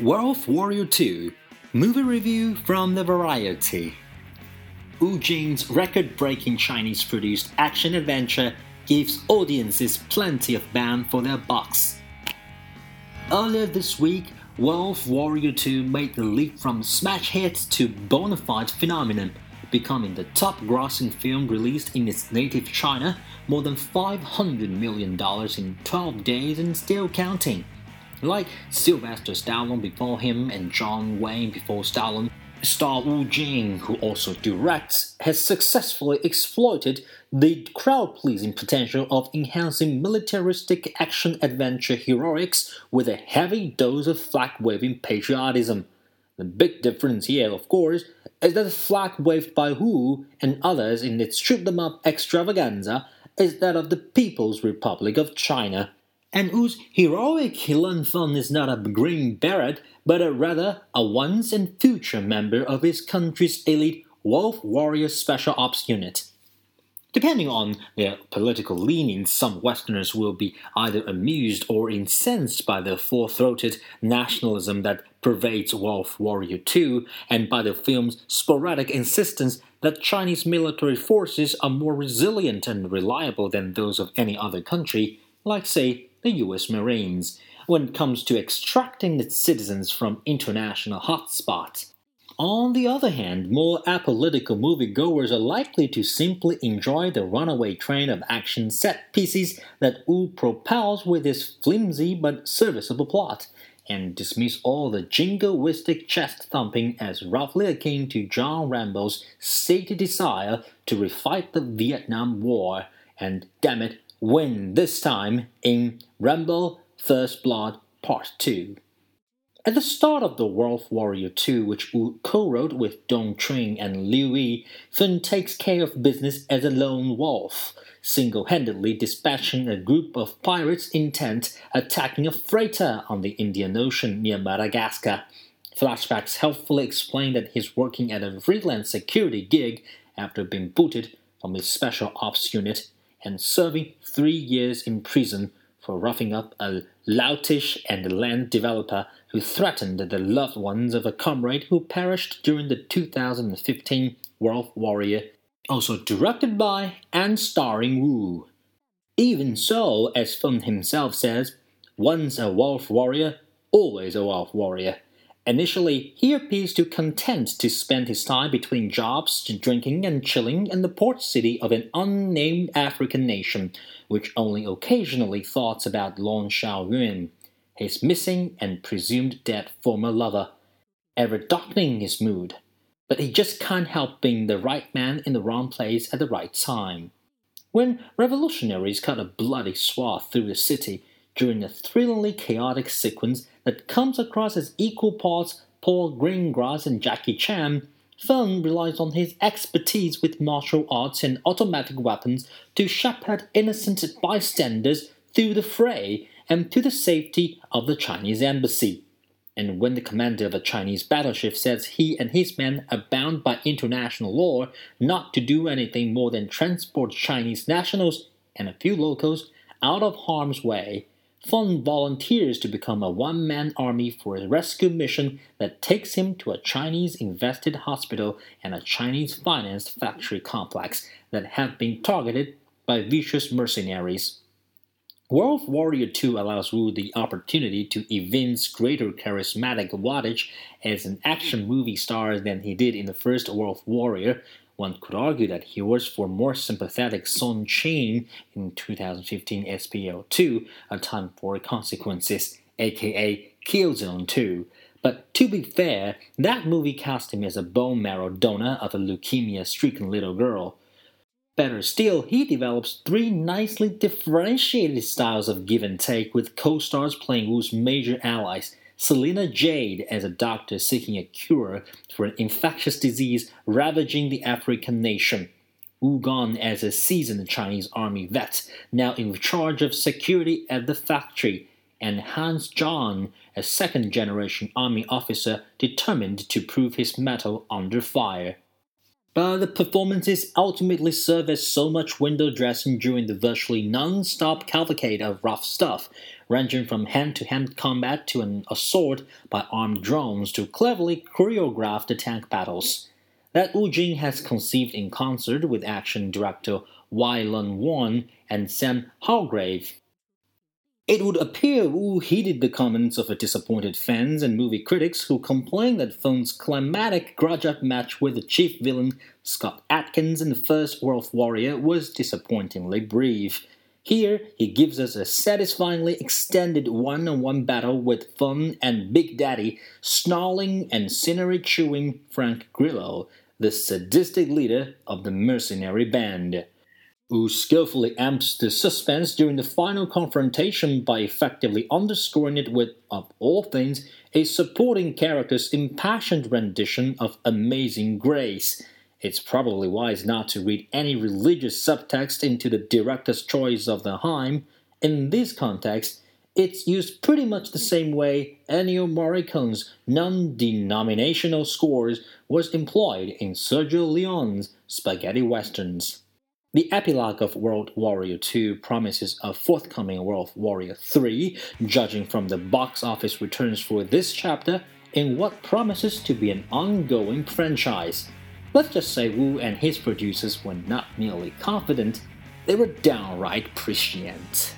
Wolf Warrior 2 Movie Review from the Variety. Wu Jing's record breaking Chinese produced action adventure gives audiences plenty of bang for their bucks. Earlier this week, Wolf Warrior 2 made the leap from smash hit to bona fide phenomenon, becoming the top grossing film released in its native China, more than $500 million in 12 days and still counting. Like Sylvester Stallone before him and John Wayne before Stallone, star Wu Jing, who also directs, has successfully exploited the crowd pleasing potential of enhancing militaristic action adventure heroics with a heavy dose of flag waving patriotism. The big difference here, of course, is that the flag waved by Wu and others in its shoot them up extravaganza is that of the People's Republic of China and whose heroic Lan Feng is not a Green Beret, but a rather a once and future member of his country's elite Wolf Warrior Special Ops Unit. Depending on their political leanings, some Westerners will be either amused or incensed by the full throated nationalism that pervades Wolf Warrior 2 and by the film's sporadic insistence that Chinese military forces are more resilient and reliable than those of any other country, like, say, the US Marines when it comes to extracting its citizens from international hotspots. On the other hand, more apolitical moviegoers are likely to simply enjoy the runaway train of action set pieces that Wu propels with his flimsy but serviceable plot, and dismiss all the jingoistic chest thumping as roughly akin to John Rambo's stated desire to refight the Vietnam War, and damn it, win this time in Rambo First Blood Part 2. At the start of The Wolf Warrior 2, which Wu co-wrote with Dong Tring and Liu Yi, Feng takes care of business as a lone wolf, single-handedly dispatching a group of pirates intent attacking a freighter on the Indian Ocean near Madagascar. Flashbacks helpfully explain that he's working at a freelance security gig after being booted from his special ops unit and serving three years in prison for roughing up a loutish and land developer who threatened the loved ones of a comrade who perished during the 2015 Wolf Warrior, also directed by and starring Wu. Even so, as Feng himself says, once a wolf warrior, always a wolf warrior. Initially, he appears to content to spend his time between jobs, drinking, and chilling in the port city of an unnamed African nation, which only occasionally thoughts about Long Xiaoyun, his missing and presumed dead former lover, ever darkening his mood. But he just can't help being the right man in the wrong place at the right time. When revolutionaries cut a bloody swath through the city during a thrillingly chaotic sequence that comes across as equal parts Paul Greengrass and Jackie Chan, Feng relies on his expertise with martial arts and automatic weapons to shepherd innocent bystanders through the fray and to the safety of the Chinese embassy. And when the commander of a Chinese battleship says he and his men are bound by international law not to do anything more than transport Chinese nationals and a few locals out of harm's way, Feng volunteers to become a one man army for a rescue mission that takes him to a Chinese invested hospital and a Chinese financed factory complex that have been targeted by vicious mercenaries. Wolf Warrior 2 allows Wu the opportunity to evince greater charismatic wattage as an action movie star than he did in the first Wolf Warrior, one could argue that he was for more sympathetic Song Ching in 2015 SPL 2, A Time for Consequences, aka Killzone 2. But to be fair, that movie cast him as a bone marrow donor of a leukemia stricken little girl. Better still, he develops three nicely differentiated styles of give and take, with co stars playing Wu's major allies Selina Jade as a doctor seeking a cure for an infectious disease ravaging the African nation. Wu Gang as a seasoned Chinese army vet, now in charge of security at the factory, and Hans Zhang, a second generation army officer determined to prove his mettle under fire. But the performances ultimately serve as so much window dressing during the virtually non stop cavalcade of rough stuff, ranging from hand to hand combat to an assault by armed drones to cleverly choreographed tank battles that Wu Jing has conceived in concert with action director Wai Lun Wang and Sam Hargrave. It would appear Wu heeded the comments of disappointed fans and movie critics who complained that film's climatic grudge-up match with the chief villain Scott Adkins in the first Wolf Warrior was disappointingly brief. Here, he gives us a satisfyingly extended one on one battle with Fun and Big Daddy snarling and scenery chewing Frank Grillo, the sadistic leader of the mercenary band. Wu skillfully amps the suspense during the final confrontation by effectively underscoring it with, of all things, a supporting character's impassioned rendition of Amazing Grace. It's probably wise not to read any religious subtext into the director's choice of the hymn. In this context, it's used pretty much the same way Ennio Morricone's non denominational scores was employed in Sergio Leone's spaghetti westerns. The epilogue of Wolf Warrior II promises a forthcoming Wolf Warrior III, judging from the box office returns for this chapter in what promises to be an ongoing franchise. Let's just say Wu and his producers were not merely confident, they were downright prescient.